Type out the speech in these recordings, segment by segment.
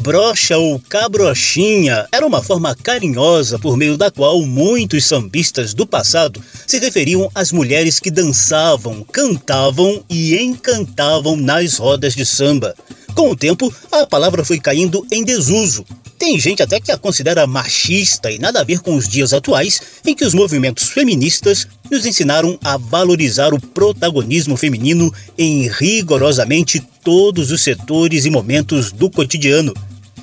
Cabrocha ou cabrochinha era uma forma carinhosa por meio da qual muitos sambistas do passado se referiam às mulheres que dançavam, cantavam e encantavam nas rodas de samba. Com o tempo, a palavra foi caindo em desuso. Tem gente até que a considera machista e nada a ver com os dias atuais em que os movimentos feministas nos ensinaram a valorizar o protagonismo feminino em rigorosamente todos os setores e momentos do cotidiano.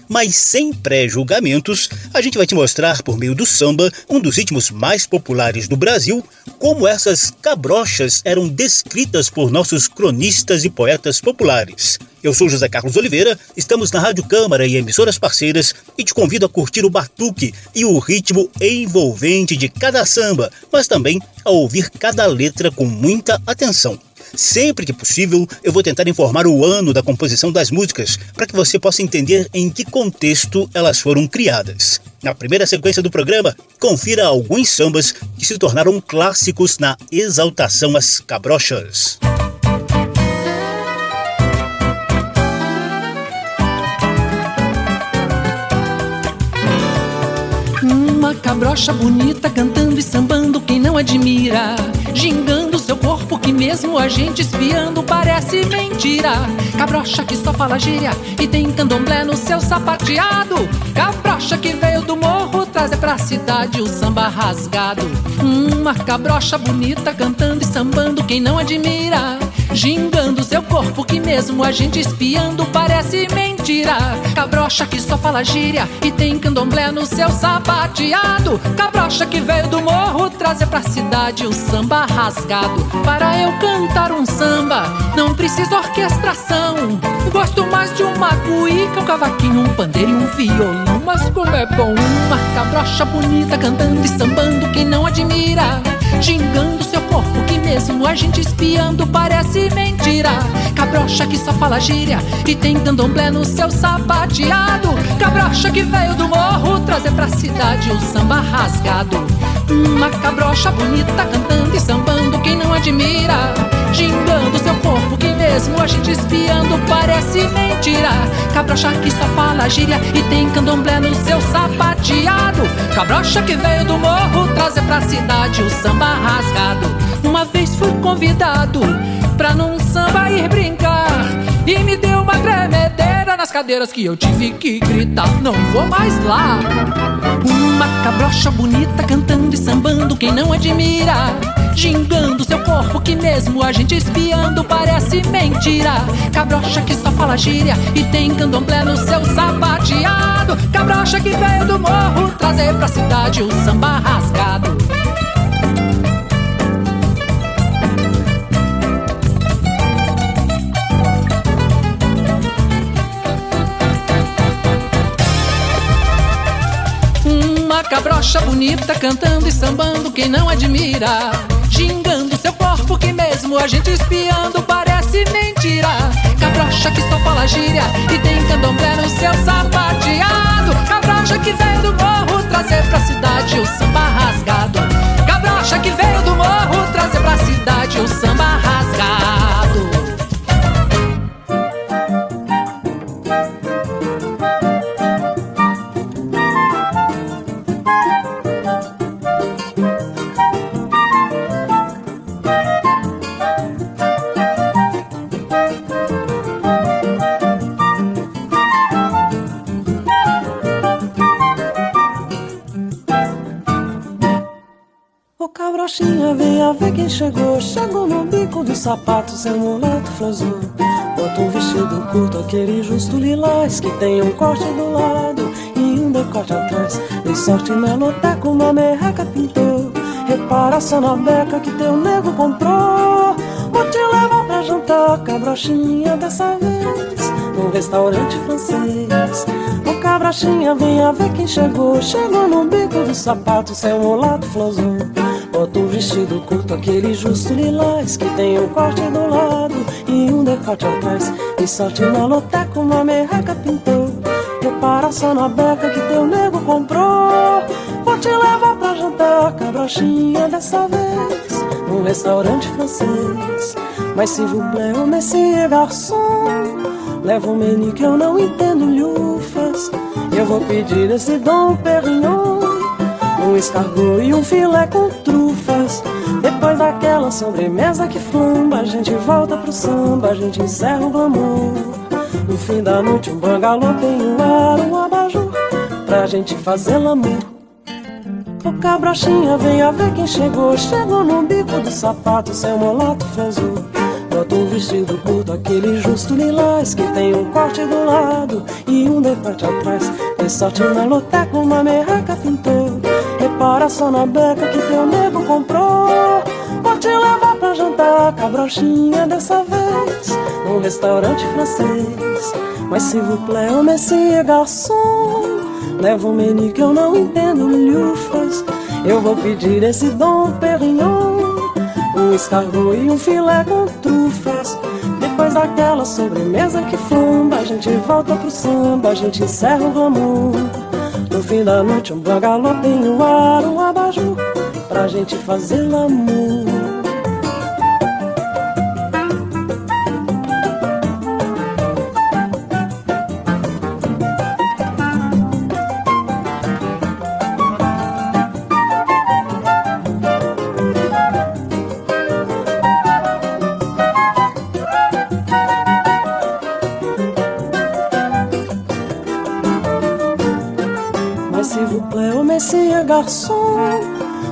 Mas sem pré-julgamentos, a gente vai te mostrar por meio do samba, um dos ritmos mais populares do Brasil, como essas cabrochas eram descritas por nossos cronistas e poetas populares. Eu sou José Carlos Oliveira, estamos na Rádio Câmara e emissoras parceiras e te convido a curtir o batuque e o ritmo envolvente de cada samba, mas também a ouvir cada letra com muita atenção. Sempre que possível, eu vou tentar informar o ano da composição das músicas para que você possa entender em que contexto elas foram criadas. Na primeira sequência do programa, confira alguns sambas que se tornaram clássicos na exaltação às cabrochas. Uma cabrocha bonita cantando e sambando quem não admira seu corpo que mesmo a gente espiando parece mentira. Cabrocha que só fala gíria e tem candomblé no seu sapateado. Cabrocha que veio do morro trazer pra cidade o samba rasgado. Uma cabrocha bonita cantando e sambando quem não admira Gingando seu corpo que mesmo a gente espiando parece mentira. Cabrocha que só fala gíria e tem candomblé no seu sapateado. Cabrocha que veio do morro trazer pra cidade o samba rasgado. Para eu cantar um samba não preciso orquestração. Gosto mais de uma cuíca, um cavaquinho, um pandeiro e um violão. Mas como é bom uma cabrocha bonita cantando e sambando quem não admira Gingando seu corpo que mesmo a gente espiando parece mentira. Cabrocha que só fala gíria e tem candomblé no seu sapateado. Cabrocha que veio do morro trazer pra cidade o samba rasgado. Uma cabrocha bonita cantando e sambando quem não admira? Gingando seu corpo que mesmo a gente espiando parece mentira. Cabrocha que só fala gíria e tem candomblé no seu sapateado. Cabrocha que veio do morro trazer pra cidade o samba rasgado. Uma vez fui convidado pra num samba ir brincar. E me deu uma tremedeira nas cadeiras que eu tive que gritar Não vou mais lá. Uma cabrocha bonita cantando e sambando quem não admira? Gingando seu corpo que mesmo a gente espiando parece mentira. Cabrocha que só fala gíria e tem candomblé no seu sapateado. Cabrocha que veio do morro trazer pra cidade o samba rasgado Cabrocha bonita cantando e sambando quem não admira? Gingando seu corpo que mesmo a gente espiando parece mentira. Cabrocha que só fala gíria e tem candomblé no seu sapateado. Cabrocha que veio do morro trazer pra cidade o samba rasgado. Cabrocha que veio do morro trazer pra cidade o samba rasgado Do sapato, seu mulato flosou Bota um vestido curto, aquele justo lilás Que tem um corte do lado e um decote atrás. Dei sorte na loteca, uma merreca pintou. Repara só na beca que teu nego comprou. Vou te levar pra jantar, cabrochinha, dessa vez Num restaurante francês. Ô cabrochinha, venha ver quem chegou. Chegou no bico do sapato, seu mulato flosou Bota um vestido curto, aquele justo lilás Que tem um corte do lado e um decote atrás. E sorte na loteca, uma merreca pintou. Repara só na beca que teu nego comprou. Vou te levar pra jantar, cabrochinha dessa vez Num restaurante francês. Mas se vous plaît, o messie garçom Leva um menu que eu não entendo lufas Eu vou pedir esse Dom Perignon escargot e um filé com trufas. Depois daquela sobremesa que flamba A gente volta pro samba, a gente encerra o glamour. No fim da noite um bangalô tem um ar, um abajur Pra gente fazer l'amour. O cabrochinha veio a ver quem chegou Chegou no bico do sapato, seu molato frazul Bota um vestido curto, aquele justo lilás Que tem um corte do lado e um decote atrás Tem sorte na loteca, uma merreca pintou. Repara só na beca que teu nego comprou. Vou te levar pra jantar, cabrochinha dessa vez Num restaurante francês. Mas se vous plaît, o messie garçom Leva um menu que eu não entendo lufas Eu vou pedir esse Dom Perignon um escargot e um filé com trufas. Depois daquela sobremesa que flamba, a gente volta pro samba, a gente encerra o glamour. No fim da noite, um bangalô tem no ar, um abajur, pra gente fazer l'amour. Garçom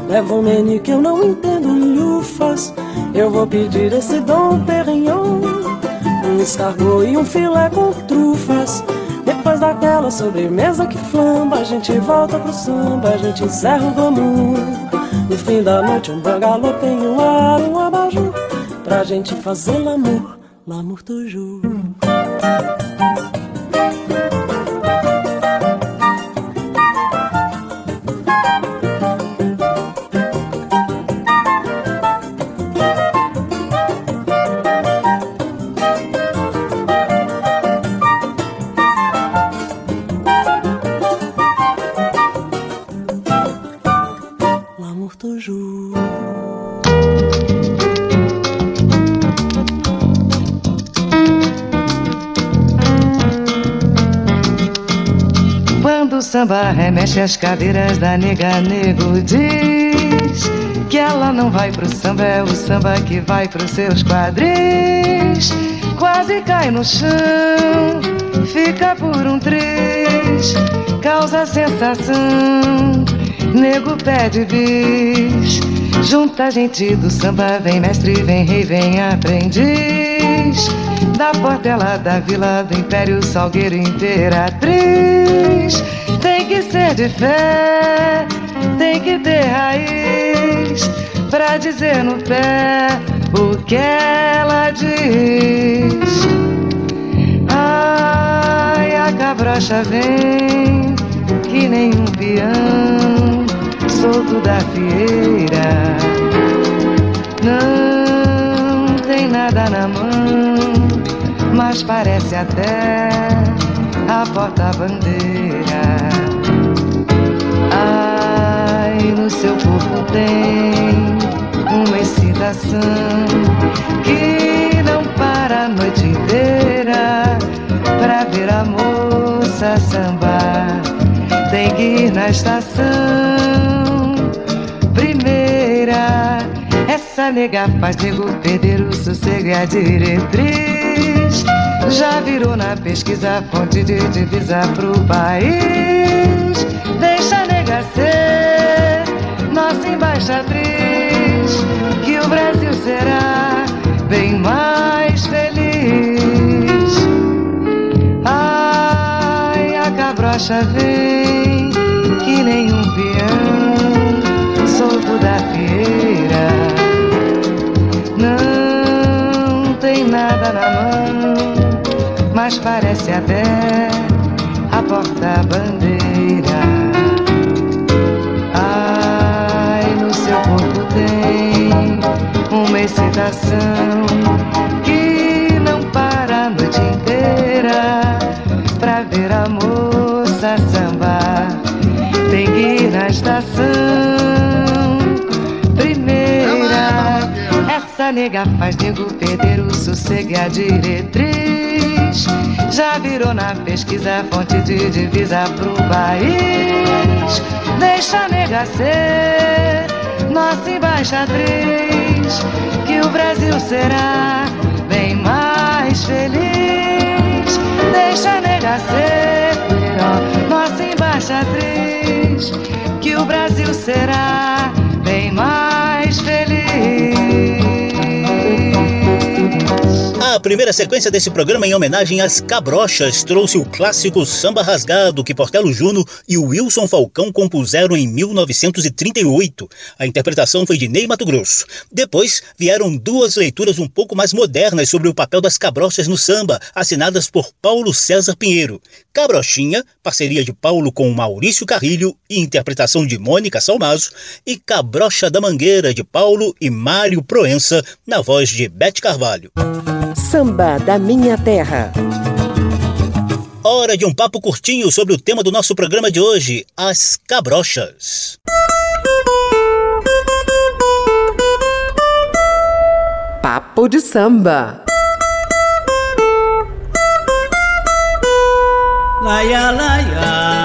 Leva um menu que eu não entendo lufas Eu vou pedir esse Dom Perignon. Um escargot e um filé com trufas. Depois daquela sobremesa que flamba A gente volta pro samba, a gente encerra o glamour No fim da noite um bangalô tem um ar, um abajur Pra gente fazer l'amour, l'amour toujours samba remexe as cadeiras da nega nego diz que ela não vai pro samba, é o samba que vai pros seus quadris. Quase cai no chão, fica por um três, causa sensação. Nego pede bis, junta gente do samba, vem mestre, vem rei, vem aprendiz. Da portela da vila do Império Salgueiro Imperatriz tem que ser de fé, tem que ter raiz pra dizer no pé o que ela diz. Ai, a cabrocha vem que nem um peão solto da fieira. Não tem nada na mão, mas parece até a porta-bandeira. Seu corpo tem uma excitação que não para a noite inteira pra ver a moça sambar. Tem que ir na estação primeira. Essa nega faz nego perder o sossego e a diretriz. Já virou na pesquisa fonte de divisa pro país. Deixa a nega ser embaixatriz, que o Brasil será bem mais feliz. Ai, a cabrocha vem que nem um peão solto da fieira. Não tem nada na mão, mas parece até a porta-bandeira. Excitação que não para a noite inteira pra ver a moça sambar. Tem que ir na estação primeira. Essa nega faz nego perder o sossego e a diretriz. Já virou na pesquisa fonte de divisa pro país. Deixa a nega ser nossa embaixatriz, que o Brasil será bem mais feliz. Deixa a nega ser nossa embaixatriz, que o Brasil será bem mais feliz. A primeira sequência desse programa, em homenagem às cabrochas, trouxe o clássico Samba Rasgado, que Portelo Juno e Wilson Falcão compuseram em 1938. A interpretação foi de Ney Mato Grosso. Depois vieram duas leituras um pouco mais modernas sobre o papel das cabrochas no samba, assinadas por Paulo César Pinheiro. Cabrochinha, parceria de Paulo com Maurício Carrilho e interpretação de Mônica Salmazo, e Cabrocha da Mangueira, de Paulo e Mário Proença, na voz de Bete Carvalho. Samba da Minha Terra. Hora de um papo curtinho sobre o tema do nosso programa de hoje, as cabrochas. Papo de samba. Laia, laia,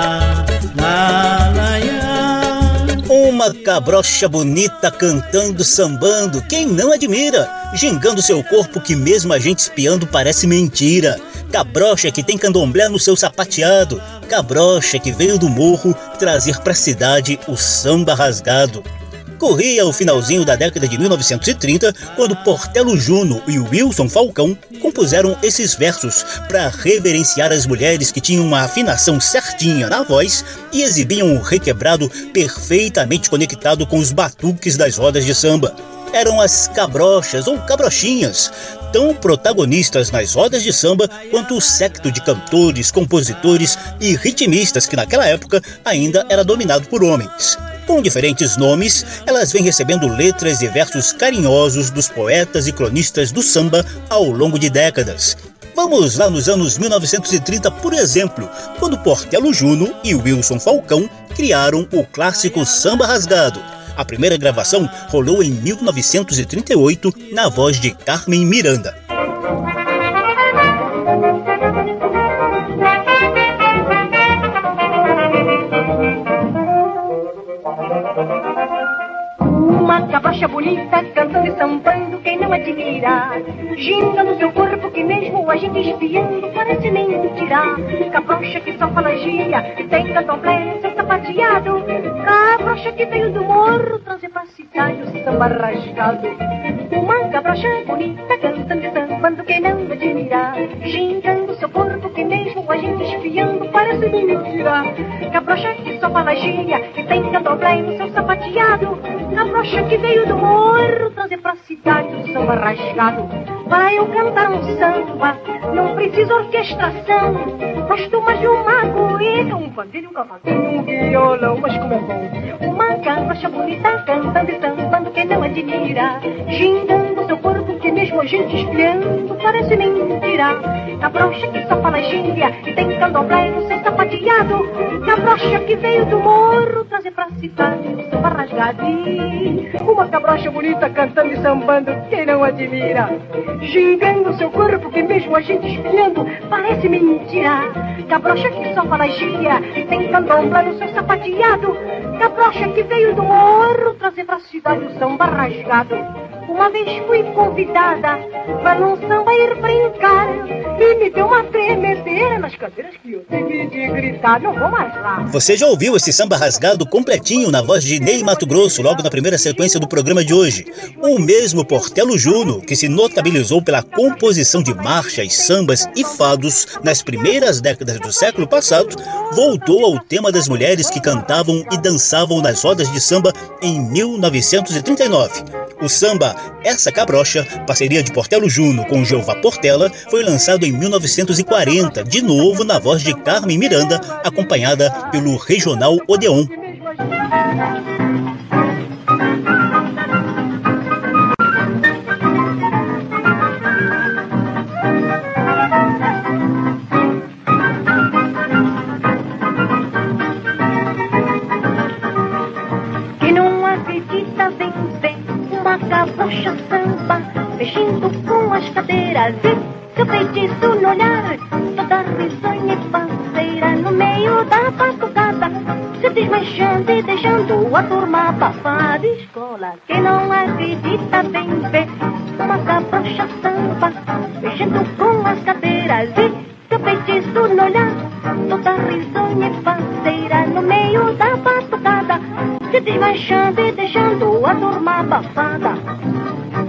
Uma cabrocha bonita cantando, sambando, quem não admira? Gingando seu corpo que mesmo a gente espiando parece mentira. Cabrocha que tem candomblé no seu sapateado. Cabrocha que veio do morro trazer pra cidade o samba rasgado. Corria o finalzinho da década de 1930, quando Portelo Juno e Wilson Falcão compuseram esses versos para reverenciar as mulheres que tinham uma afinação certinha na voz e exibiam o requebrado perfeitamente conectado com os batuques das rodas de samba. Eram as cabrochas ou cabrochinhas, tão protagonistas nas rodas de samba quanto o secto de cantores, compositores e ritmistas que naquela época ainda era dominado por homens. Com diferentes nomes, elas vêm recebendo letras e versos carinhosos dos poetas e cronistas do samba ao longo de décadas. Vamos lá nos anos 1930, por exemplo, quando Portelo Juno e Wilson Falcão criaram o clássico Samba Rasgado. A primeira gravação rolou em 1938 na voz de Carmen Miranda. Cabrocha bonita cantando e sambando, quem não admira? Ginga no seu corpo que mesmo a gente espiando parece mentira. Cabrocha que só fala gia, que tem candomblé no seu sapateado. Cabrocha que veio do morro trazer pra cidade o samba rasgado. Uma cabrocha bonita cantando e sambando, quem não admira? Gingando seu corpo que mesmo a gente espiando parece mentira. Cabrocha que só fala gia, que tem candomblé no seu sapateado. Cabrocha que veio do morro trazer pra cidade o samba rasgado. Para eu cantar um samba, não preciso orquestração. De uma coelha, um pandeiro, um cavaquinho, um violão, mas como é bom. Uma cabrocha bonita cantando e sambando, quem não admira. Gingando seu corpo que mesmo a gente espiando parece mentira. Cabrocha que só fala gíria e tem candomblé no seu sapateado. Cabrocha que veio do morro trazer pra cidade o samba rasgado. Uma cabrocha bonita cantando e sambando, quem não admira? Gingando seu corpo que mesmo a gente espiando parece mentira. Cabrocha que só fala gíria tem candomblé no seu sapateado. Cabrocha que veio do morro trazer pra cidade o samba rasgado. Uma vez fui convidada pra num samba ir brincar e me deu uma tremedeira nas cadeiras que eu tive de gritar. Não vou mais lá. Você já ouviu esse samba rasgado completinho na voz de Ney Mato Grosso logo na primeira sequência do programa de hoje? O mesmo Portelo Juno, que se notabilizou pela composição de marchas, sambas e fados nas primeiras décadas do século passado, voltou ao tema das mulheres que cantavam e dançavam nas rodas de samba em 1939. O samba Essa Cabrocha, parceria de Portelo Juno com Jeová Portela, foi lançado em 1940, de novo na voz de Carmen Miranda, acompanhada pelo regional Odeon. Cabrocha samba, mexendo com as cadeiras. E seu feitiço no olhar, toda risonha e panceira no meio da batucada, se desmanchando e deixando a turma abafada. Escola, quem não acredita vem ver uma cabrocha samba, mexendo com as cadeiras. E seu feitiço no olhar, toda risonha e panceira no meio da batucada, se desmanchando e deixando a turma abafada.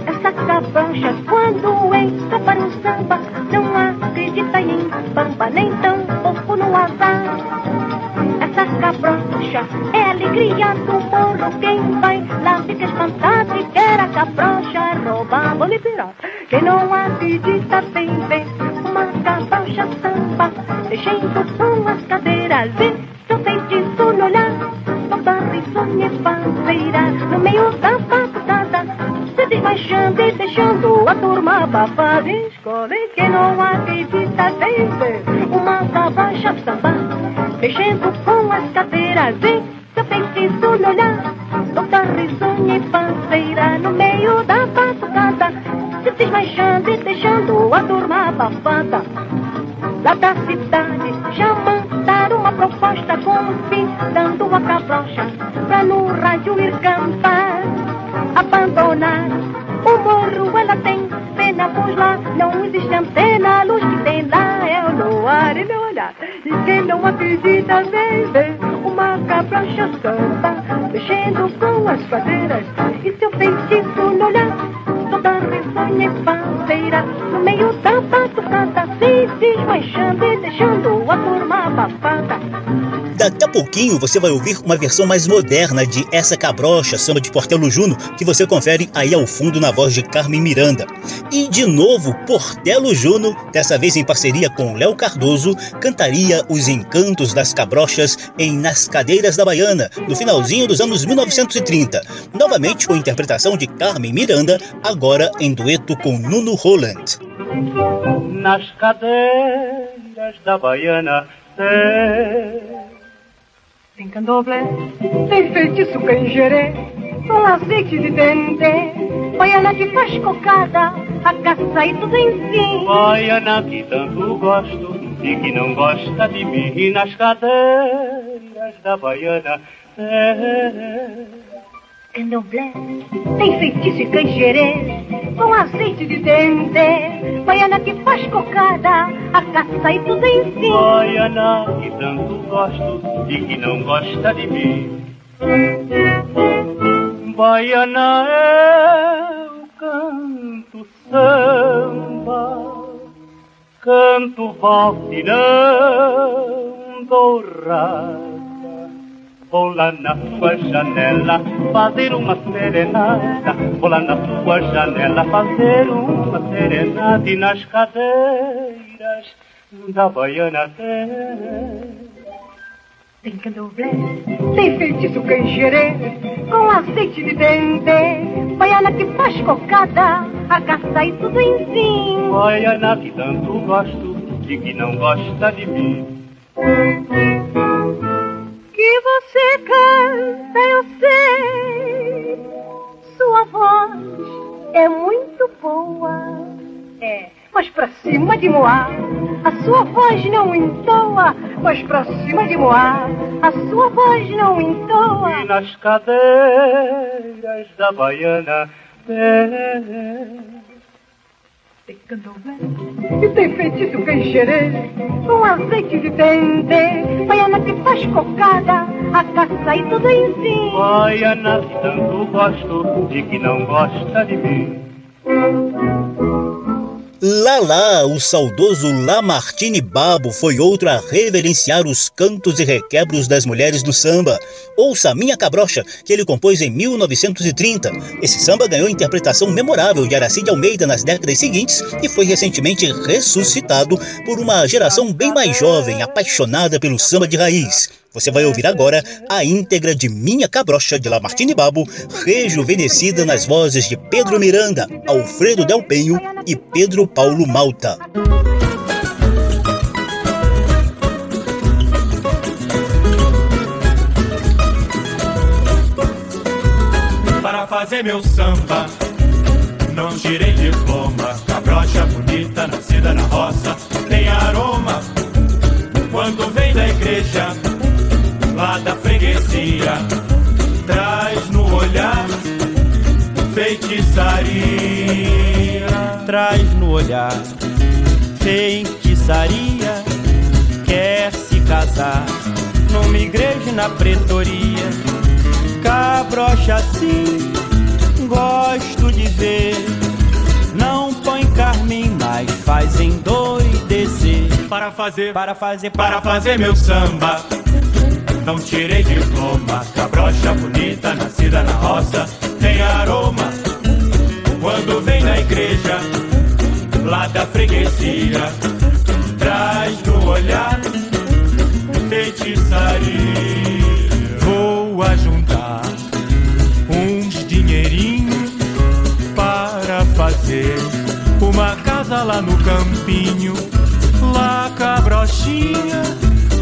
Essa cabrocha quando entra para o samba, não acredita em bamba, nem tampouco no azar. Essa cabrocha é alegria do morro, quem vai lá fica espantado e quer a cabrocha roubar, vou pirar. Quem não acredita vem ver uma cabrocha samba, mexendo com as cadeiras desmanchando e deixando a turma abafada. Escola e quem não acredita vem ver uma cabrocha samba, mexendo com as cadeiras e seu feitiço olhar, toda risonha e panceira no meio da batucada, se desmanchando e deixando a turma abafada. Lá da cidade já mandaram uma proposta convidando a cabrocha pra no rádio ir cantar. Abandonar o morro ela tem pena, pois lá não existe antena. A luz que tem lá é o luar e meu olhar. E quem não acredita vem ver uma cabrocha samba mexendo com as cadeiras Daqui a pouquinho você vai ouvir uma versão mais moderna de Essa Cabrocha, samba de Portelo Juno, que você confere aí ao fundo na voz de Carmen Miranda. E de novo, Portelo Juno, dessa vez em parceria com Léo Cardoso, cantaria os encantos das cabrochas em Nas Cadeiras da Baiana, no finalzinho dos anos 1930. Novamente com interpretação de Carmen Miranda, agora em dueto com Nuno Holland. Nas cadeiras da Baiana tem Tem candomblé, tem feitiço canjerê, com azeite de dendê, baiana que faz cocada, a caça e tudo enfim. Baiana que tanto gosto e que não gosta de mim nas cadeiras da Baiana tem Candomblé, tem feitiço e canjerê, com azeite de dendê, baiana que faz cocada, a caça e tudo enfim. Baiana que tanto gosto e que não gosta de mim. Baiana é o canto samba, canto valsinão dourado. Vou lá na sua janela fazer uma serenata. Vou lá na sua janela fazer uma serenata. E nas cadeiras da Baiana tem. Tem candomblé, tem feitiço canjerê, com azeite de dendê, baiana que faz cocada, a caça e tudo enfim. Baiana que tanto gosto e que não gosta de mim. Que você canta, eu sei, sua voz é muito boa. É, mas pra cima de Moá, a sua voz não entoa, mas pra cima de Moá, a sua voz não entoa. E nas cadeiras da Baiana tem. Candomblé e tem feitiço canjerê, com azeite de dendê, baiana que faz cocada, a caça e tudo enfim. Baiana que tanto gosto e que não gosta de mim. Lala, o saudoso Lamartine Babo, foi outro a reverenciar os cantos e requebros das mulheres do samba. Ouça Minha Cabrocha, que ele compôs em 1930. Esse samba ganhou interpretação memorável de Aracide Almeida nas décadas seguintes e foi recentemente ressuscitado por uma geração bem mais jovem, apaixonada pelo samba de raiz. Você vai ouvir agora a íntegra de Minha Cabrocha de Lamartine Babo, rejuvenescida nas vozes de Pedro Miranda, Alfredo Del Penho e Pedro Paulo Malta. Para fazer meu samba, não girei diploma. Cabrocha bonita, nascida na roça, tem aroma. Quando vem da igreja, traz no olhar feitiçaria. Traz no olhar feitiçaria. Quer se casar numa igreja na pretoria. Cabrocha assim, gosto de ver. Não põe carmim, mas faz endoidecer. Para fazer, para fazer, para, fazer meu samba não tirei diploma, cabrocha bonita, nascida na roça, tem aroma. Quando vem na igreja, lá da freguesia, traz no olhar feitiçaria. Vou ajuntar uns dinheirinhos para fazer uma casa lá no campinho, lá cabrochinha,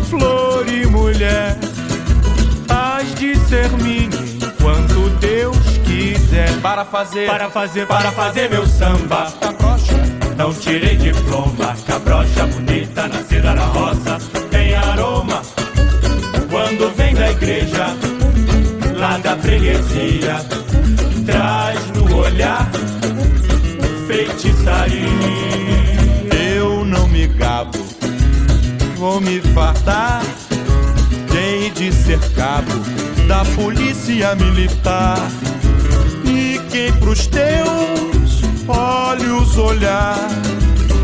flor e mulher, de ser minha enquanto Deus quiser. Para fazer, para fazer, para fazer meu samba. Cabrocha. Não tirei diploma, cabrocha bonita, nascida na roça, tem aroma. Quando vem da igreja, lá da freguesia, traz no olhar feitiçaria. Eu não me gabo, vou me fartar. De ser cabo da polícia militar. E quem pros teus olhos olhar,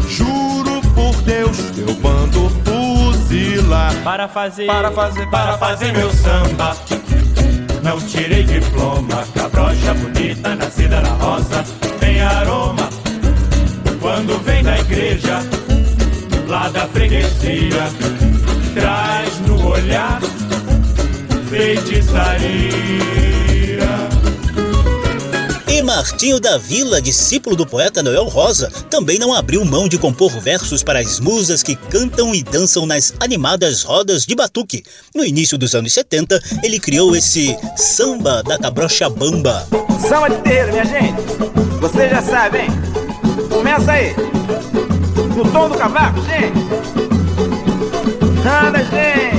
juro por Deus, teu bando fuzilar. Para fazer, para fazer, para fazer meu samba. Não tirei diploma, cabrocha bonita, nascida na roça, tem aroma. Quando vem da igreja, lá da freguesia, traz no olhar feitiçaria. E Martinho da Vila, discípulo do poeta Noel Rosa, também não abriu mão de compor versos para as musas que cantam e dançam nas animadas rodas de batuque. No início dos anos 70, ele criou esse samba da cabrocha bamba. Samba de terreiro, minha gente. Você já sabe, hein? Começa aí. No tom do cavaco, gente. Anda, gente.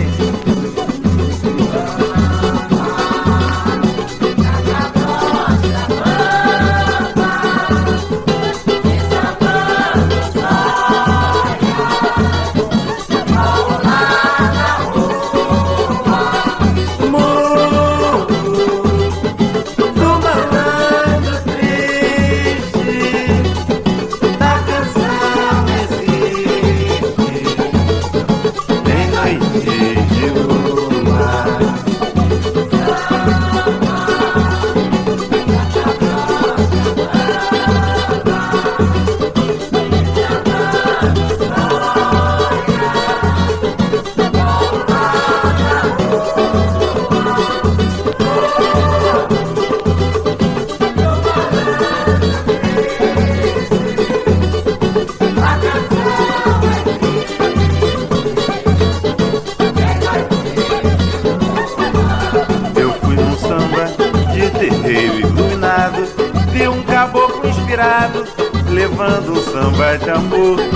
I bajambu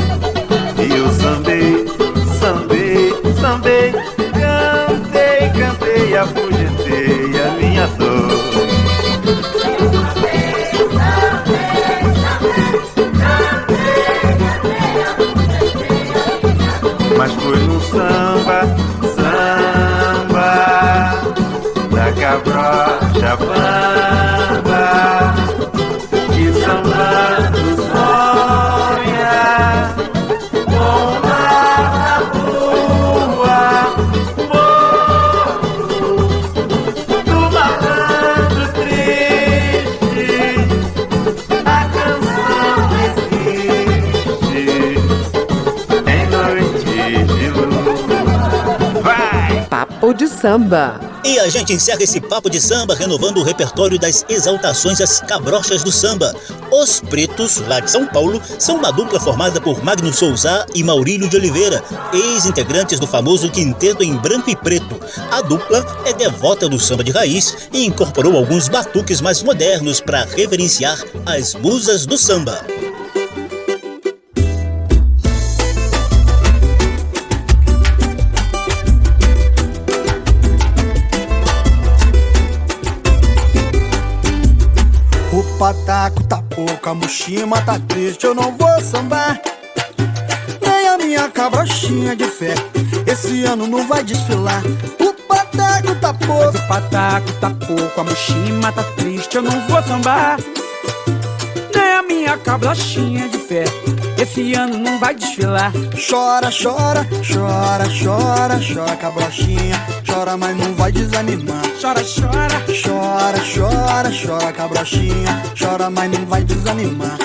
samba. E a gente encerra esse papo de samba renovando o repertório das exaltações às cabrochas do samba. Os Pretos, lá de São Paulo, são uma dupla formada por Magno Souza e Maurílio de Oliveira, ex-integrantes do famoso Quinteto em Branco e Preto. A dupla é devota do samba de raiz e incorporou alguns batuques mais modernos para reverenciar as musas do samba. Pataco tá pouco a mochima tá triste, eu não vou sambar. Nem a minha cabrochinha de fé, esse ano não vai desfilar. O pataco tá pouco, o pataco tá pouco, a mochima tá triste, eu não vou sambar. A cabrochinha de fé, esse ano não vai desfilar. Chora, chora, chora, chora, chora, cabrochinha. Chora, mas não vai desanimar. Chora, chora, chora, chora, chora, cabrochinha. Chora, mas não vai desanimar.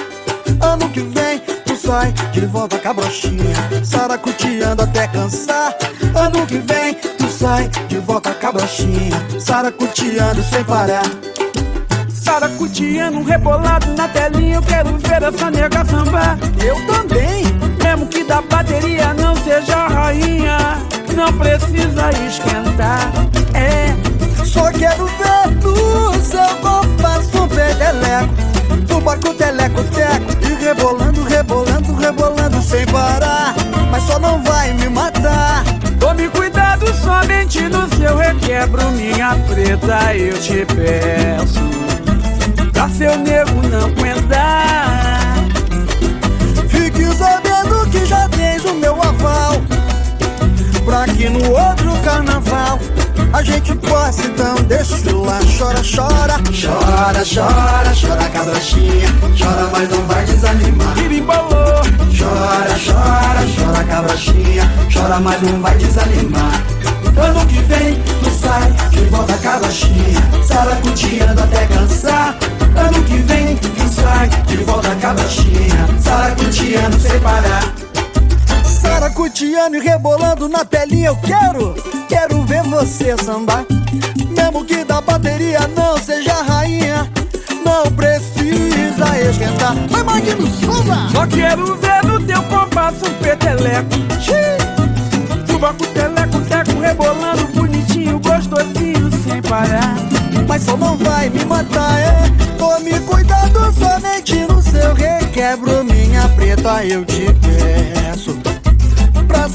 Ano que vem tu sai de volta cabrochinha. Saracuteando até cansar. Ano que vem tu sai de volta cabrochinha. Saracuteando sem parar. Saracuteando, rebolado na telinha Eu quero ver essa nega sambar Eu também Mesmo que da bateria não seja rainha Não precisa esquentar. É Só quero ver no seu compasso um pedeleco Do barco teleco-teco E rebolando, rebolando, rebolando sem parar. Mas só não vai me matar. Tome cuidado somente no seu requebro Minha preta, eu te peço Pra seu nego não aguentar Fique sabendo que já tens o meu aval. Pra que no outro carnaval a gente possa então desfilar. Chora, chora, chora, chora, chora cabrochinha. Chora, mas não vai desanimar. Pirimbolô Chora, chora, chora cabrochinha. Chora, mas não vai desanimar. Ano que vem tu sai de volta cabrochinha. Saracuteando até Saracuteando e rebolando na telinha eu quero Quero ver você sambar. Mesmo que da bateria não seja rainha Não precisa esquentar. Vai Maguinho, samba! Só quero ver no teu compasso um peteleco. Suba com teleco, teco rebolando bonitinho, gostosinho sem parar. Mas só não vai me matar, é? Tome cuidado somente no seu requebro Minha preta eu te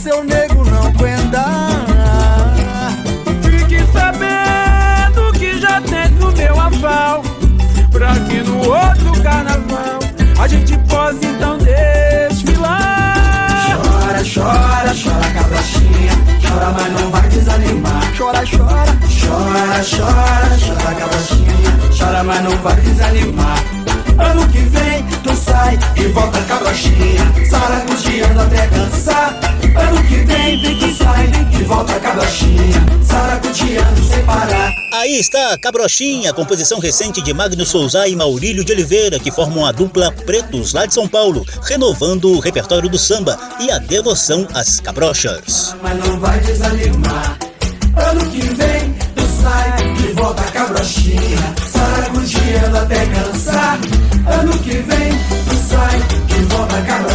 seu nego não aguentar Fique sabendo que já tens o meu aval Pra que no outro carnaval A gente possa então desfilar. Chora, chora, chora cabrochinha Chora, mas não vai desanimar. Chora, chora, chora, chora, chora cabrochinha Chora, mas não vai desanimar Ano que vem tu sai e volta cabrochinha Saracuteando até cansar Ano que vem vem tu sai e volta cabrochinha Saracuteando sem parar. Aí está a Cabrochinha, composição recente de Magno Souza e Maurílio de Oliveira, que formam a dupla Pretos lá de São Paulo, renovando o repertório do samba e a devoção às cabrochas. Mas não vai desanimar, ano que vem tu sai de volta cabrochinha,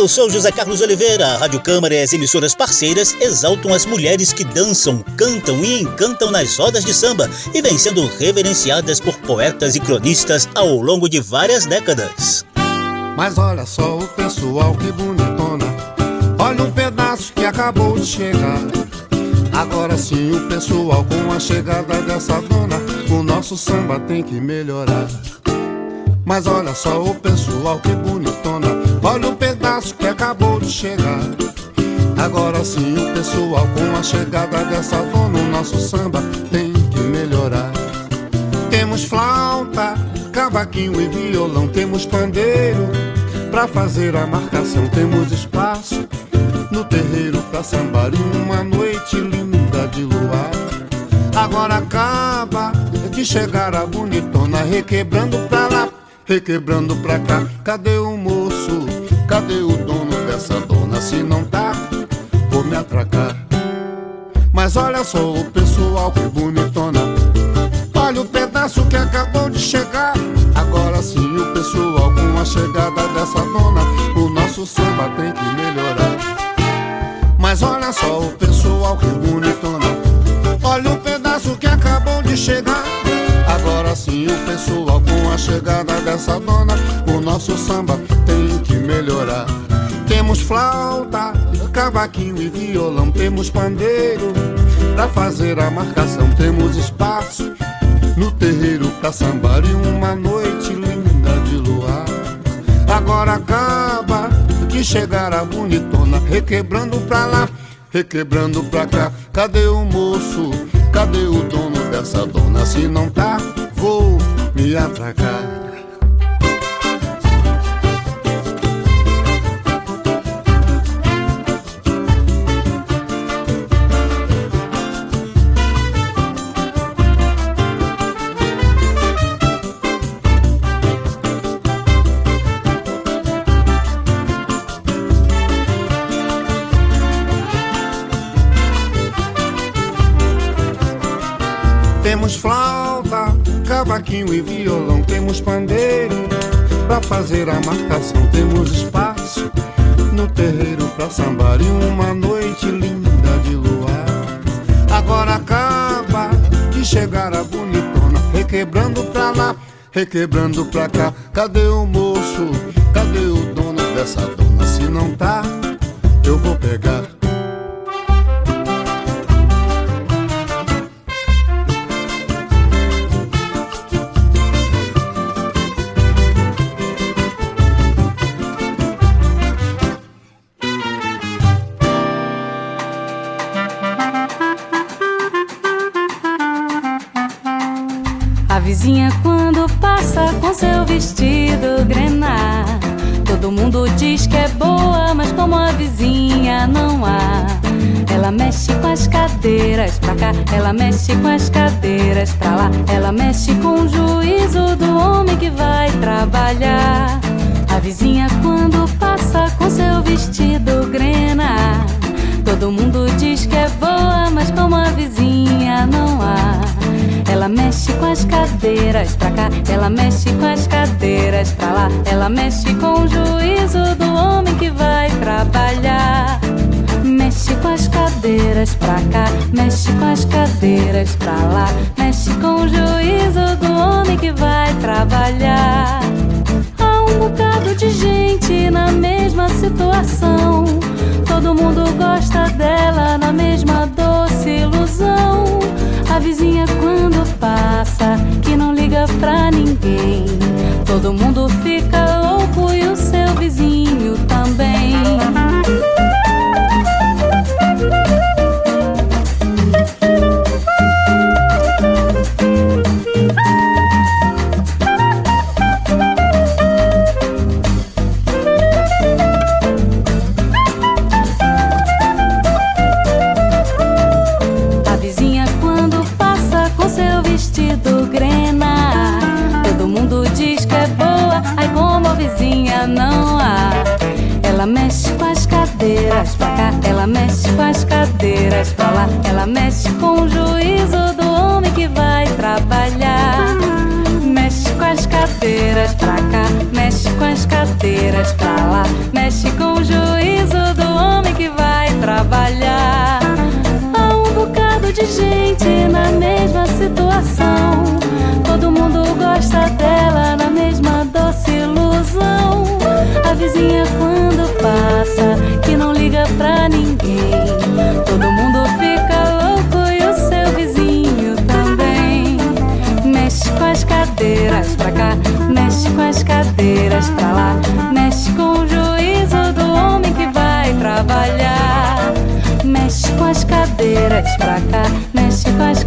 Eu sou José Carlos Oliveira. A Rádio Câmara e as emissoras parceiras exaltam as mulheres que dançam, cantam e encantam nas rodas de samba e vêm sendo reverenciadas por poetas e cronistas ao longo de várias décadas. Mas olha só o pessoal que bonitona. Olha um pedaço que acabou de chegar. Agora sim o pessoal com a chegada dessa dona, o nosso samba tem que melhorar. Mas olha só o pessoal que bonitona. Olha um pedaço que acabou de chegar. Agora sim o pessoal com a chegada dessa dona, o nosso samba tem que melhorar. Temos flauta, cavaquinho e violão, temos pandeiro pra fazer a marcação, temos espaço no terreiro pra sambar e uma noite linda de luar. Agora acaba de chegar a bonitona, requebrando pra lá, requebrando pra cá. Cadê o moço? Cadê o dono dessa dona? Se não tá, vou me atracar. Mas olha só o pessoal que bonitona. Olha o pedaço que acabou de chegar. Agora sim o pessoal com a chegada dessa dona, o nosso samba tem que melhorar. Mas olha só o pessoal que bonitona. Olha o pedaço que acabou de chegar. Assim o pessoal com a chegada dessa dona, o nosso samba tem que melhorar. Temos flauta, cavaquinho e violão, temos pandeiro pra fazer a marcação, temos espaço no terreiro pra sambar e uma noite linda de luar. Agora acaba de chegar a bonitona, requebrando pra lá, requebrando pra cá. Cadê o moço? Cadê o dono dessa dona? Se não tá, vou me atracar. Cavaquinho e violão, temos pandeiro pra fazer a marcação, temos espaço no terreiro pra sambar e uma noite linda de luar. Agora acaba de chegar a bonitona, requebrando pra lá, requebrando pra cá. Cadê o moço? Cadê o dono dessa dona? Se não tá, eu vou pegar cadeiras pra cá, ela mexe com as cadeiras pra lá, ela mexe com o juízo do homem que vai trabalhar. A vizinha quando passa com seu vestido grena, todo mundo diz que mexe com as cadeiras pra cá, ela mexe com as cadeiras pra lá, ela mexe com o juízo do homem que vai trabalhar. Mexe com as cadeiras pra cá, mexe com as cadeiras pra lá, mexe com o juízo do homem que vai trabalhar. Há um bocado de gente na mesma situação. Todo mundo gosta dela na mesma doce ilusão. A vizinha quando passa, que não liga pra ninguém. Todo mundo fica louco e o seu vizinho também. Situação. Todo mundo gosta dela na mesma doce ilusão. A vizinha quando passa liga pra ninguém. Todo mundo fica louco e o seu vizinho também. Mexe com as cadeiras pra cá, mexe com as cadeiras pra lá. Mexe com o juízo do homem que vai trabalhar. Mexe com as cadeiras pra cá, mexe com as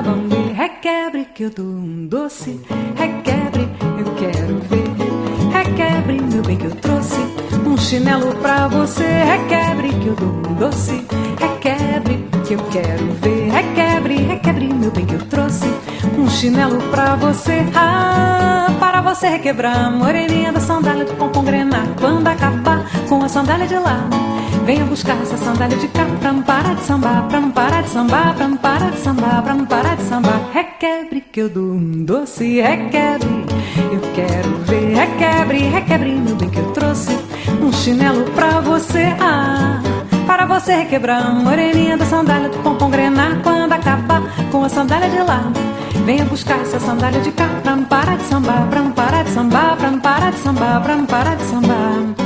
Requebre que eu dou um doce, requebre, eu quero ver. Requebre, meu bem, que eu trouxe um chinelo pra você. Requebre que eu dou um doce, requebre, que eu quero ver. Requebre, requebre, meu bem, que eu trouxe um chinelo pra você. Ah, para você requebrar, moreninha da sandália do pompom grenar. Quando acabar com a sandália de lá, venha buscar essa sandália de cá não parar de sambar, não parar de sambar, não parar de sambar, não parar de sambar. Requebre que eu dou um doce, requebre, eu quero ver. Requebre, requebre, meu bem, que eu trouxe um chinelo pra você. Ah, para você requebrar, moreninha da sandália do pompom grenar. Quando acabar com a sandália de lá. Venha buscar essa sandália de cá não parar de sambar, não parar de sambar, não parar de sambar, não parar de sambar.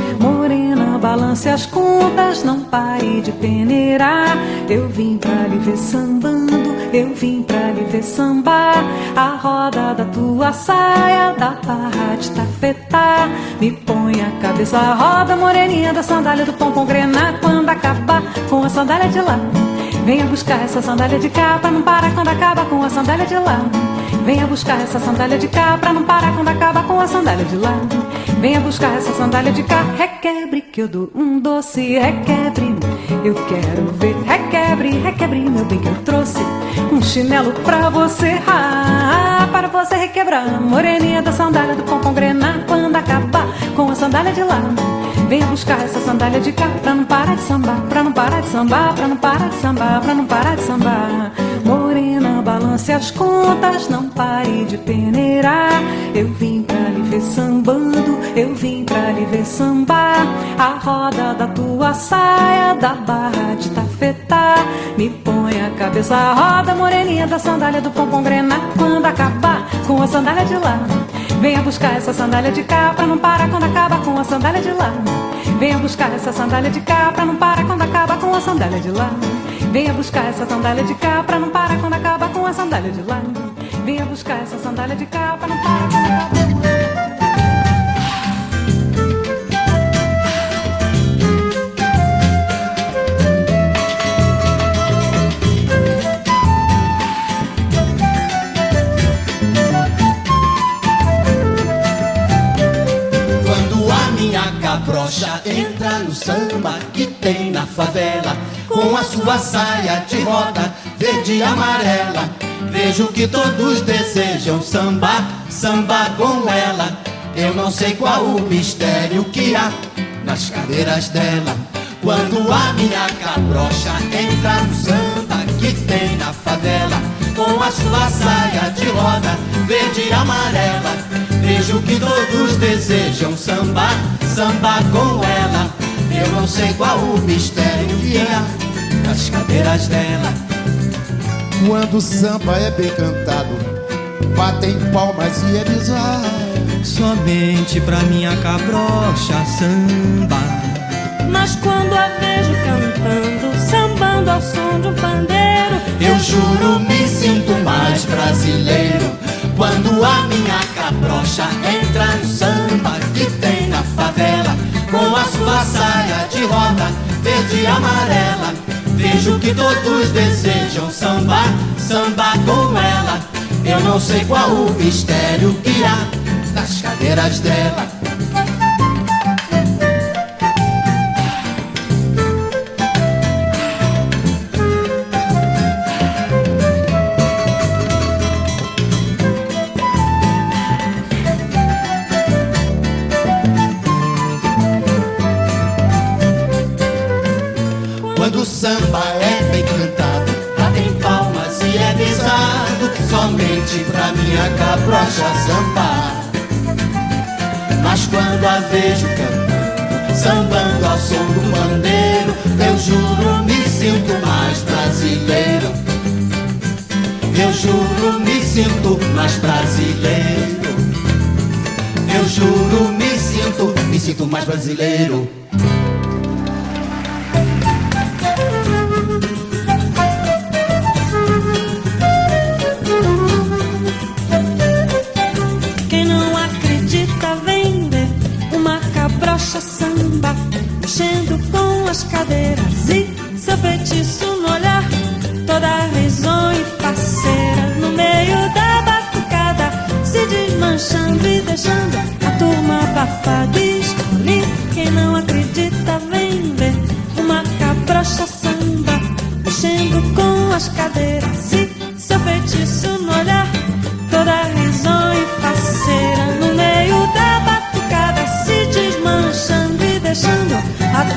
Balance as contas, não pare de peneirar. Eu vim pra lhe ver sambando, eu vim pra lhe ver sambar. A roda da tua saia, da barra de tafetá. Me põe a cabeça roda, moreninha da sandália do pompom grenar. Quando acabar com a sandália de lá. Venha buscar essa sandália de cá pra não parar quando acaba com a sandália de lá. Venha buscar essa sandália de cá pra não parar quando acaba com a sandália de lá. Venha buscar essa sandália de cá, requebre que eu dou um doce, requebre. Eu quero ver, requebre, requebre, meu bem que eu trouxe um chinelo pra você. Ah, para você requebrar, moreninha da sandália do pompom grenar quando acabar com a sandália de lá. Venha buscar essa sandália de cá pra não parar de sambar, pra não parar de sambar, pra não parar de sambar, pra não parar de sambar. Balance as contas, não pare de peneirar. Eu vim pra lhe ver sambando, eu vim pra lhe ver sambar. A roda da tua saia, da barra de tafetá. Me põe a cabeça a roda, moreninha da sandália do pompom grenar. Quando acabar com a sandália de lá. Venha buscar essa sandália de cá pra não parar quando acaba com a sandália de lá. Venha buscar essa sandália de cá pra não parar quando acaba com a sandália de lá. Venha buscar essa sandália de cá pra não parar quando acaba com a sandália de lá. Venha buscar essa sandália de cá pra não parar quando acaba entra no samba que tem na favela, com a sua saia de roda verde e amarela, vejo que todos desejam sambar, sambar com ela. Eu não sei qual o mistério que há nas cadeiras dela. Quando a minha cabrocha entra no samba que tem na favela, com a sua saia de roda verde e amarela, vejo que todos desejam sambar, sambar com ela. Eu não sei qual o mistério que há nas cadeiras dela. Quando o samba é bem cantado, batem palmas e é bizarro. Somente pra minha cabrocha samba. Mas quando a vejo cantando, sambando ao som de um pandeiro, Eu juro, me sinto mais brasileiro Quando a minha cabrocha entra no samba que tem favela Com a sua saia de roda verde e amarela. Vejo que todos desejam sambar, sambar com ela. Eu não sei qual o mistério que há nas cadeiras dela minha cabrocha sambar. Mas quando a vejo cantando, sambando ao som do pandeiro, eu juro me sinto mais brasileiro. Eu juro me sinto mais brasileiro. Eu juro me sinto, me sinto mais brasileiro. Mexendo as cadeiras e seu feitiço no olhar, toda risonha e faceira no meio da batucada, se desmanchando e deixando a turma abafada. Escolhi quem não acredita, vem ver uma cabrocha samba, mexendo com as cadeiras e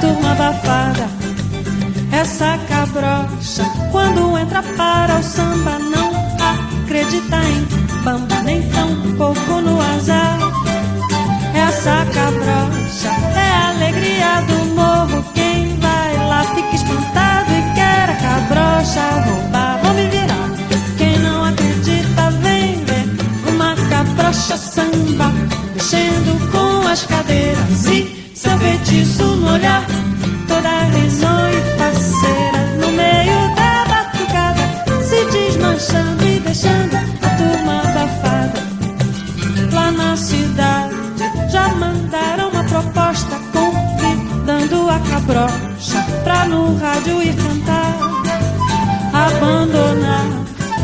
turma abafada. Essa cabrocha, quando entra para o samba, não acredita em bamba, nem tão pouco no azar. Essa cabrocha é a alegria do morro. Quem vai lá fica espantado e quer a cabrocha roubar. Vou me virar. Quem não acredita, vem ver uma cabrocha samba, mexendo com as cadeiras e seu feitiço no olhar. Toda risonha e faceira no meio da batucada, se desmanchando e deixando a turma abafada. Lá na cidade já mandaram uma proposta convidando a cabrocha pra no rádio ir cantar. Abandonar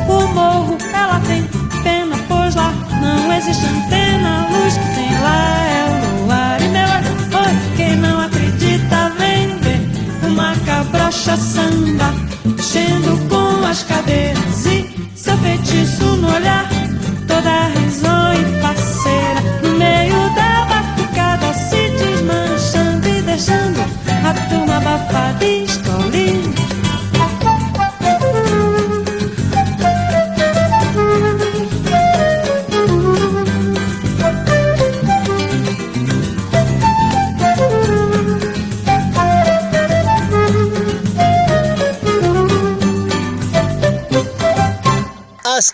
o morro, ela tem pena, pois lá não existe antena. Luz que tem lá mexendo com as cadeiras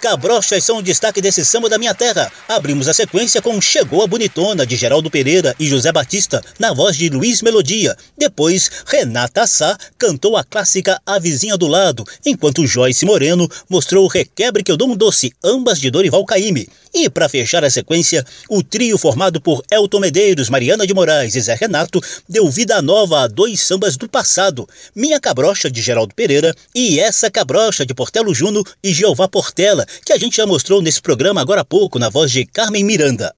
cabrochas são o destaque desse samba da minha terra. Abrimos a sequência com Chegou a Bonitona, de Geraldo Pereira e José Batista, na voz de Luiz Melodia. Depois, Renata Sá cantou a clássica A Vizinha do Lado, enquanto Joyce Moreno mostrou o Requebre que eu dou um doce, ambas de Dorival Caymmi. E para fechar a sequência, o trio formado por Elton Medeiros, Mariana de Moraes e Zé Renato deu vida nova a dois sambas do passado, Minha Cabrocha, de Geraldo Pereira, e Essa Cabrocha, de Portelo Juno e Jeová Portela, que a gente já mostrou nesse programa agora há pouco, na voz de Carmen Miranda.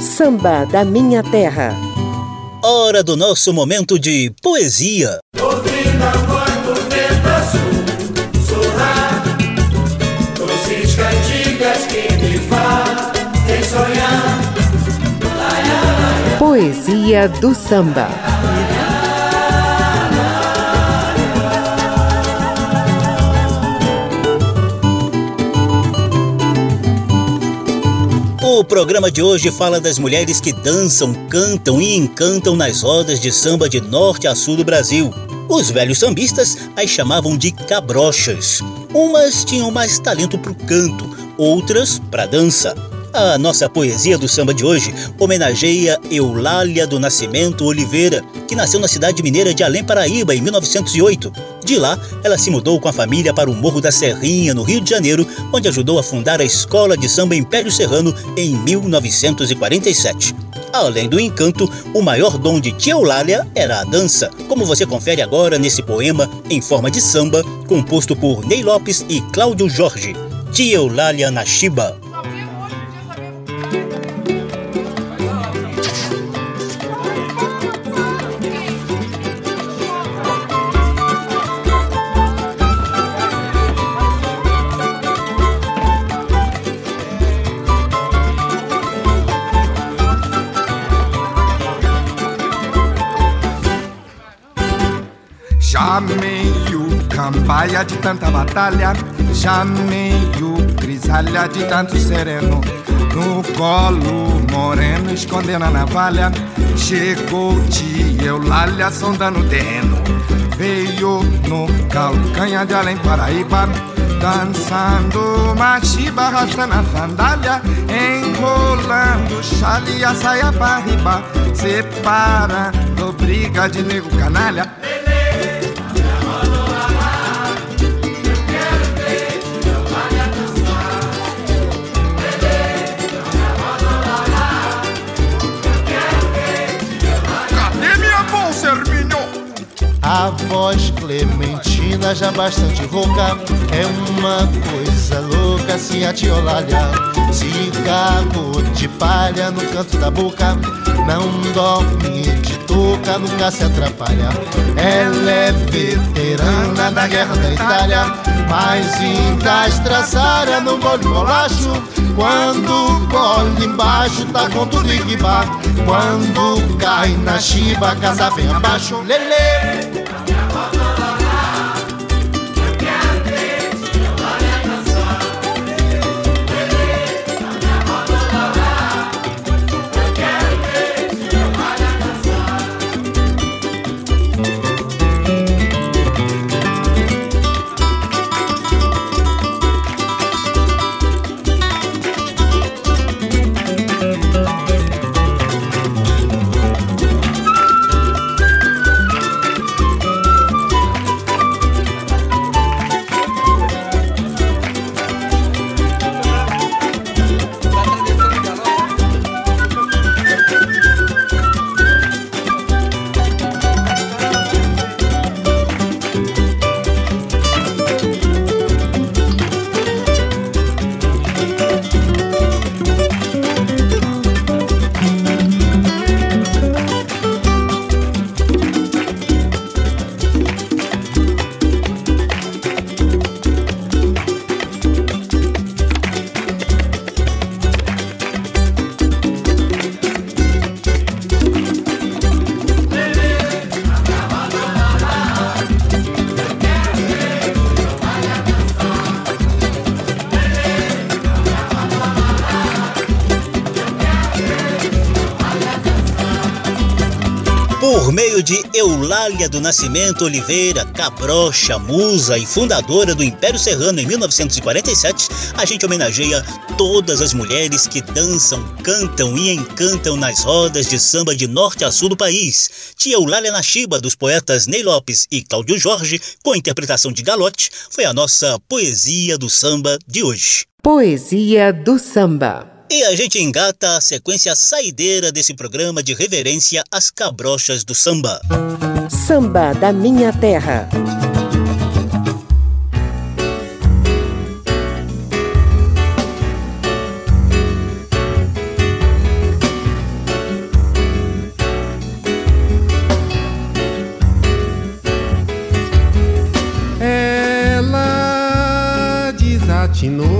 Samba da Minha Terra. Hora do nosso momento de poesia. Ouvindo Poesia do samba. O programa de hoje fala das mulheres que dançam, cantam e encantam nas rodas de samba de norte a sul do Brasil. Os velhos sambistas as chamavam de cabrochas. Umas tinham mais talento para o canto, outras para dança. A nossa poesia do samba de hoje homenageia Eulália do Nascimento Oliveira, que nasceu na cidade mineira de Além Paraíba em 1908. De lá, ela se mudou com a família para o Morro da Serrinha, no Rio de Janeiro, onde ajudou a fundar a Escola de Samba Império Serrano em 1947. Além do encanto, o maior dom de Tia Eulália era a dança, como você confere agora nesse poema em forma de samba, composto por Ney Lopes e Cláudio Jorge. Tia Eulália na cambaia de tanta batalha, já meio grisalha de tanto sereno. No colo moreno, escondendo a navalha, chegou tia Eulália sondando o terreno. Veio no calcanha de Além Paraíba, dançando machiba, arrastando a sandália, enrolando chale e a saia pra riba, separando briga de nego canalha. Voz clementina já bastante rouca. É uma coisa louca se a tiolalha Cigarro de palha no canto da boca. Não dorme de touca, nunca se atrapalha. Ela é veterana da guerra da Itália Mas ainda estraçária no molho bolacho. Quando colhe embaixo tá com tudo em riba. Quando cai na chiba, casa vem abaixo. Lele! De Eulália do Nascimento Oliveira, cabrocha, musa e fundadora do Império Serrano em 1947, a gente homenageia todas as mulheres que dançam, cantam e encantam nas rodas de samba de norte a sul do país. Tia Eulália Nashiba, dos poetas Ney Lopes e Cláudio Jorge, com interpretação de Galote, foi a nossa poesia do samba de hoje. Poesia do samba. E a gente engata a sequência saideira desse programa de reverência às cabrochas do samba. Samba da Minha Terra. Ela desatinou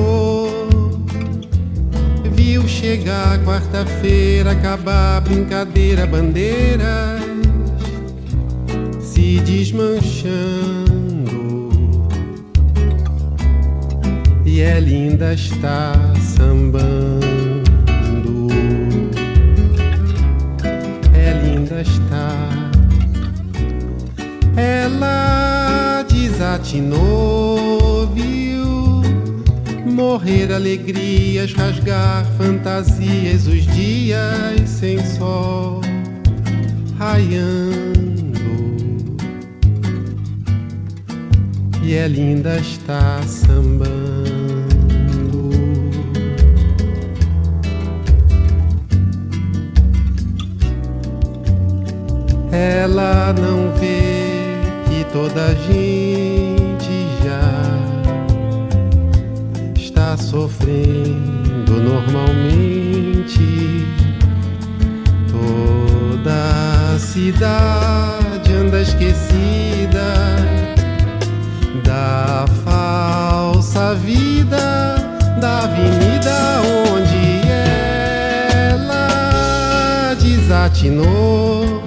quarta-feira, acabar a brincadeira, bandeiras se desmanchando. E ela linda está sambando. É linda está. Ela desatinou, viu? Morrer alegrias, rasgar fantasias, os dias sem sol raiando. E é linda está sambando. Ela não vê que toda a gente sofrendo normalmente. Toda cidade anda esquecida da falsa vida da avenida onde ela desatinou.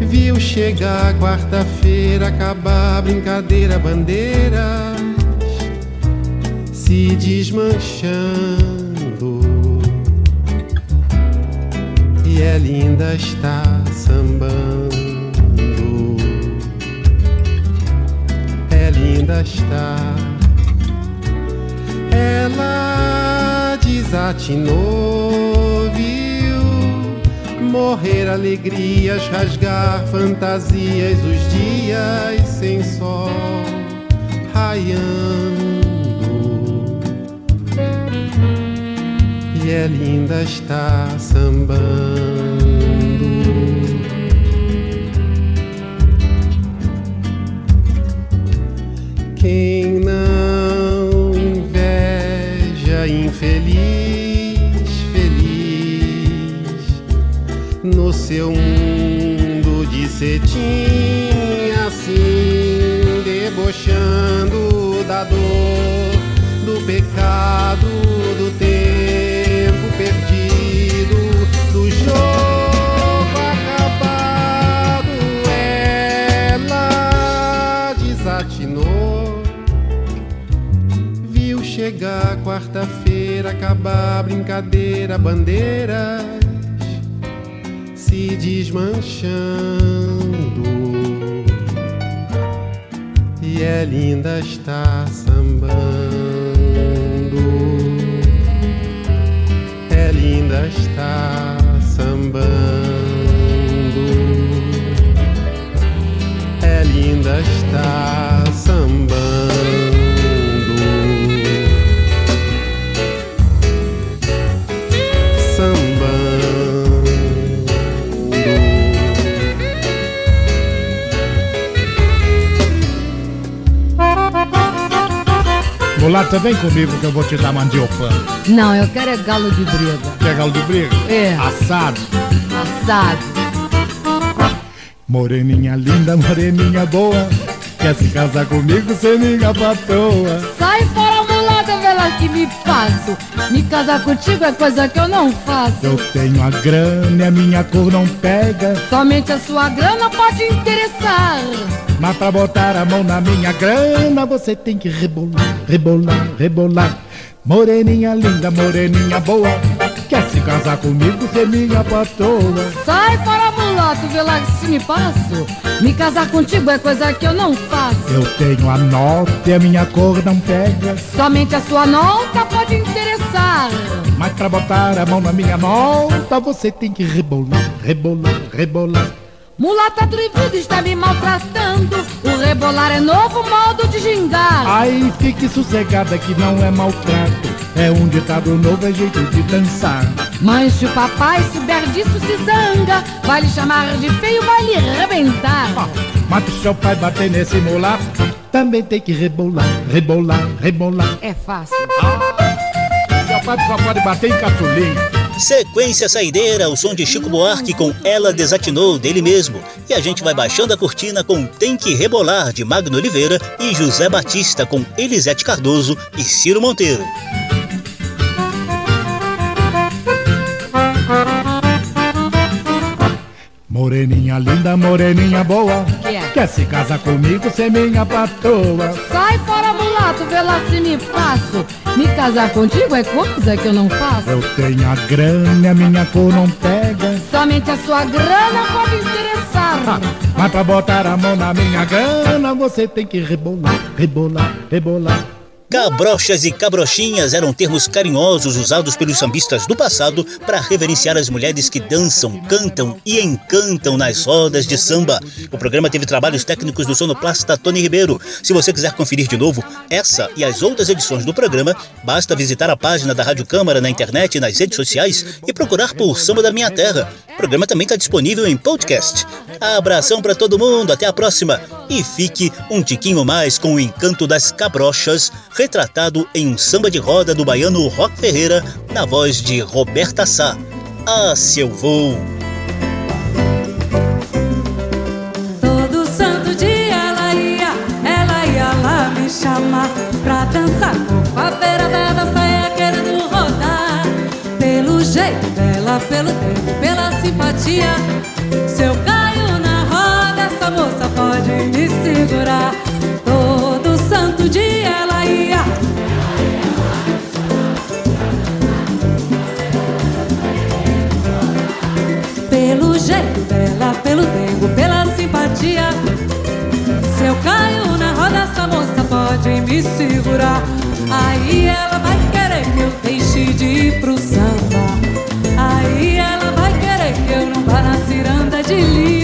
Viu chegar quarta-feira, acabar brincadeira, bandeira se desmanchando e é linda está sambando. É linda está. Ela desatinou, viu morrer alegrias, rasgar fantasias, os dias sem sol raiando E é linda está sambando. Quem não inveja infeliz, feliz no seu mundo de cetim assim debochando da dor. Quarta-feira, acabar a brincadeira, bandeiras se desmanchando. E é linda está sambando, é linda está sambando, é linda está sambando. Mulata, vem comigo que eu vou te dar mandioca. Não, eu quero é galo de briga. Quer galo de briga? É. Assado. Assado. Moreninha linda, moreninha boa. Quer se casar comigo, cê minha patroa. Sai fora, mulata, vela que me passo. Me casar contigo é coisa que eu não faço. Eu tenho a grana e a minha cor não pega. Somente a sua grana pode interessar. Mas pra botar a mão na minha grana, você tem que rebolar, rebolar, rebolar. Moreninha linda, moreninha boa. Quer se casar comigo, ser minha patroa. Sai fora, mulato, vê lá se me passo. Me casar contigo é coisa que eu não faço. Eu tenho a nota e a minha cor não pega. Somente a sua nota pode interessar. Mas pra botar a mão na minha nota, você tem que rebolar, rebolar, rebolar. Mulata atrevida está me maltratando. O rebolar é novo modo de gingar. Aí fique sossegada que não é maltrato. É um ditado novo, é jeito de dançar. Mas se o papai souber disso se zanga. Vai lhe chamar de feio, vai lhe rebentar. Ah, mas se seu pai bater nesse mulato, também tem que rebolar, rebolar, rebolar. É fácil. Ah, seu pai só pode bater em caçulinha. Sequência saideira, o som de Chico Buarque com Ela Desatinou, dele mesmo. E a gente vai baixando a cortina com Tem que Rebolar, de Magno Oliveira e José Batista com Elisete Cardoso e Ciro Monteiro. Moreninha linda, moreninha boa. Que é? Quer se casar comigo, ser minha patroa. Sai fora, mulato, vê lá se me passo. Me casar contigo é coisa que eu não faço. Eu tenho a grana, a minha cor não pega. Somente a sua grana pode interessar. Ah, mas pra botar a mão na minha grana, você tem que rebolar, rebolar, rebolar. Cabrochas e cabrochinhas eram termos carinhosos usados pelos sambistas do passado para reverenciar as mulheres que dançam, cantam e encantam nas rodas de samba. O programa teve trabalhos técnicos do sonoplasta Tony Ribeiro. Se você quiser conferir de novo essa e as outras edições do programa, basta visitar a página da Rádio Câmara na internet e nas redes sociais e procurar por Samba da Minha Terra. O programa também está disponível em podcast. Abração para todo mundo, até a próxima e fique um tiquinho mais com o encanto das cabrochas retratado em um samba de roda do baiano Rock Ferreira, na voz de Roberta Sá. Ah, se eu vou! Todo santo dia ela ia, ela ia lá me chamar pra dançar com a beira da saia querendo rodar. Pelo jeito dela, pelo tempo, pela simpatia. Se eu caio na roda, essa moça pode me segurar. Jeito dela, pelo tempo, pela simpatia. Se eu caio na roda, essa moça pode me segurar. Aí ela vai querer que eu deixe de ir pro samba. Aí ela vai querer que eu não vá na ciranda de Lia.